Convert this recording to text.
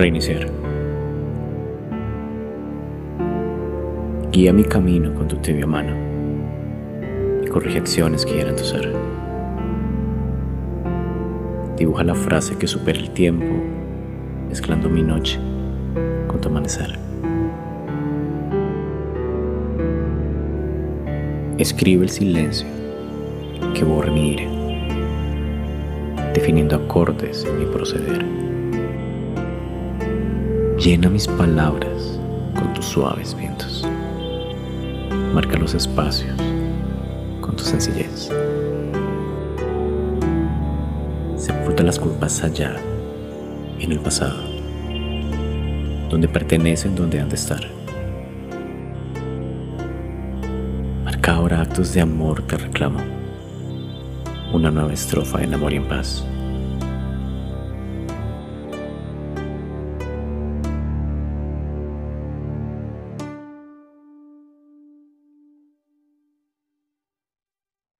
Reiniciar. Guía mi camino con tu tibia mano y corrige acciones que hieran tu ser. Dibuja la frase que supera el tiempo, mezclando mi noche con tu amanecer. Escribe el silencio que borre mi ira, definiendo acordes en mi proceder. Llena mis palabras con tus suaves vientos. Marca los espacios con tu sencillez. Sepulta las culpas allá, en el pasado, donde pertenecen, donde han de estar. Marca ahora actos de amor te reclamo. Una nueva estrofa en amor y en paz.